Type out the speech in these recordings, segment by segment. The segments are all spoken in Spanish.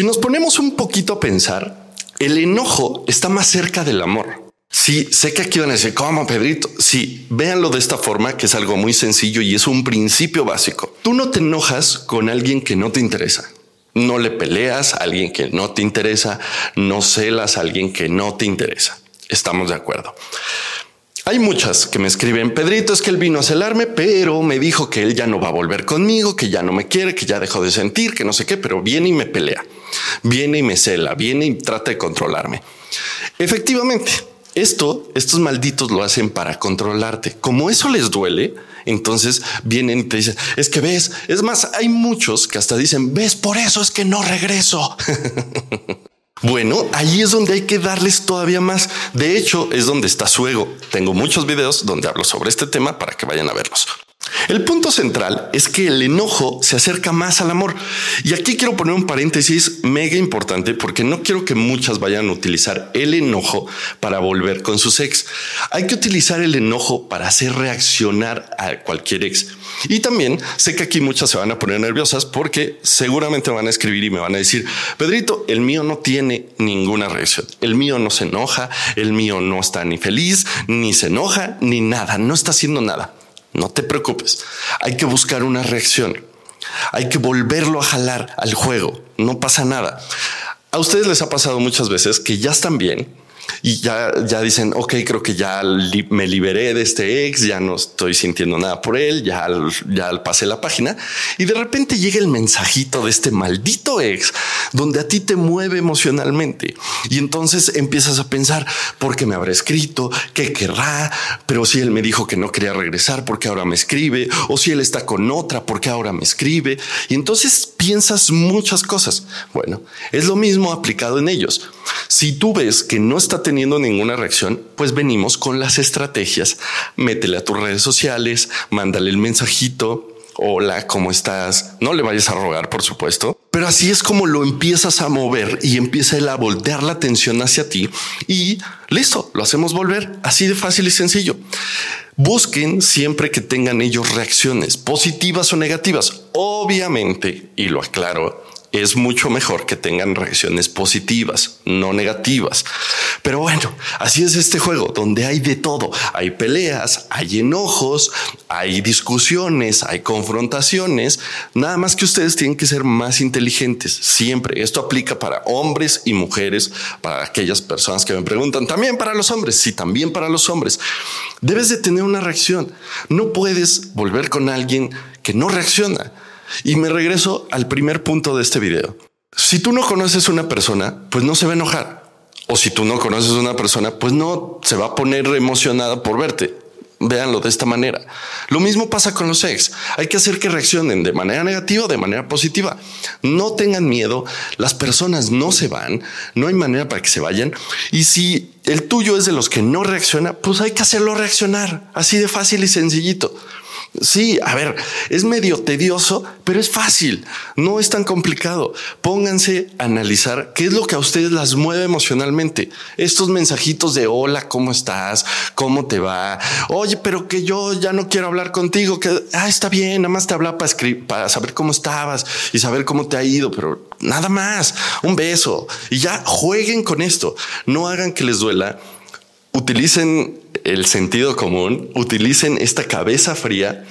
Si nos ponemos un poquito a pensar, el enojo está más cerca del amor. Sí, sé que aquí van a decir, ¿cómo, Pedrito? Sí, véanlo de esta forma, que es algo muy sencillo y es un principio básico. Tú no te enojas con alguien que no te interesa. No le peleas a alguien que no te interesa, no celas a alguien que no te interesa. Estamos de acuerdo. Hay muchas que me escriben, Pedrito, es que él vino a celarme, pero me dijo que él ya no va a volver conmigo, que ya no me quiere, que ya dejó de sentir, que no sé qué, pero viene y me pelea, viene y me cela, viene y trata de controlarme. Efectivamente, esto, estos malditos lo hacen para controlarte. Como eso les duele, entonces vienen y te dicen, es que ves, es más, hay muchos que hasta dicen, ves, por eso es que no regreso. Bueno, ahí es donde hay que darles todavía más. De hecho, es donde está su ego. Tengo muchos videos donde hablo sobre este tema para que vayan a verlos. El punto central es que el enojo se acerca más al amor. Y aquí quiero poner un paréntesis mega importante porque no quiero que muchas vayan a utilizar el enojo para volver con sus ex. Hay que utilizar el enojo para hacer reaccionar a cualquier ex. Y también sé que aquí muchas se van a poner nerviosas porque seguramente van a escribir y me van a decir, Pedrito, el mío no tiene ninguna reacción. El mío no se enoja, el mío no está ni feliz, ni se enoja, ni nada, no está haciendo nada. No te preocupes. Hay que buscar una reacción. Hay que volverlo a jalar al juego. No pasa nada. A ustedes les ha pasado muchas veces que ya están bien, y ya, ya dicen, ok, creo que ya me liberé de este ex, ya no estoy sintiendo nada por él, ya, ya pasé la página. Y de repente llega el mensajito de este maldito ex donde a ti te mueve emocionalmente. Y entonces empiezas a pensar por qué me habrá escrito, qué querrá, pero si él me dijo que no quería regresar, porque ahora me escribe, o si él está con otra, porque ahora me escribe y entonces piensas muchas cosas. Bueno, es lo mismo aplicado en ellos. Si tú ves que no está teniendo ninguna reacción, pues venimos con las estrategias. Métele a tus redes sociales, mándale el mensajito. Hola, ¿cómo estás? No le vayas a rogar, por supuesto, pero así es como lo empiezas a mover y empieza él a voltear la atención hacia ti y listo, lo hacemos volver así de fácil y sencillo. Busquen siempre que tengan ellos reacciones positivas o negativas. Obviamente, y lo aclaro, es mucho mejor que tengan reacciones positivas, no negativas. Pero bueno, así es este juego, donde hay de todo. Hay peleas, hay enojos, hay discusiones, hay confrontaciones. Nada más que ustedes tienen que ser más inteligentes. Siempre. Esto aplica para hombres y mujeres, para aquellas personas que me preguntan, también para los hombres. Sí, también para los hombres. Debes de tener una reacción. No puedes volver con alguien que no reacciona. Y me regreso al primer punto de este video. Si tú no conoces una persona, pues no se va a enojar. O si tú no conoces una persona, pues no se va a poner emocionada por verte. Véanlo de esta manera. Lo mismo pasa con los ex. Hay que hacer que reaccionen de manera negativa o de manera positiva. No tengan miedo. Las personas no se van. No hay manera para que se vayan. Y si el tuyo es de los que no reacciona, pues hay que hacerlo reaccionar. Así de fácil y sencillito. Sí, a ver, es medio tedioso, pero es fácil, no es tan complicado. Pónganse a analizar qué es lo que a ustedes las mueve emocionalmente. Estos mensajitos de hola, ¿cómo estás? ¿Cómo te va? Oye, pero que yo ya no quiero hablar contigo, que ah, está bien, nada más te habla para, para saber cómo estabas y saber cómo te ha ido, pero nada más, un beso y ya jueguen con esto. No hagan que les duela utilicen el sentido común, utilicen esta cabeza fría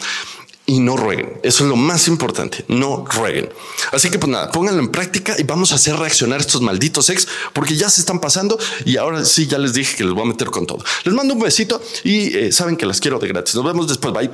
y no rueguen. Eso es lo más importante. No rueguen. Así que pues nada, pónganlo en práctica y vamos a hacer reaccionar estos malditos ex porque ya se están pasando y ahora sí ya les dije que les voy a meter con todo. Les mando un besito y eh, saben que las quiero de gratis. Nos vemos después. Bye.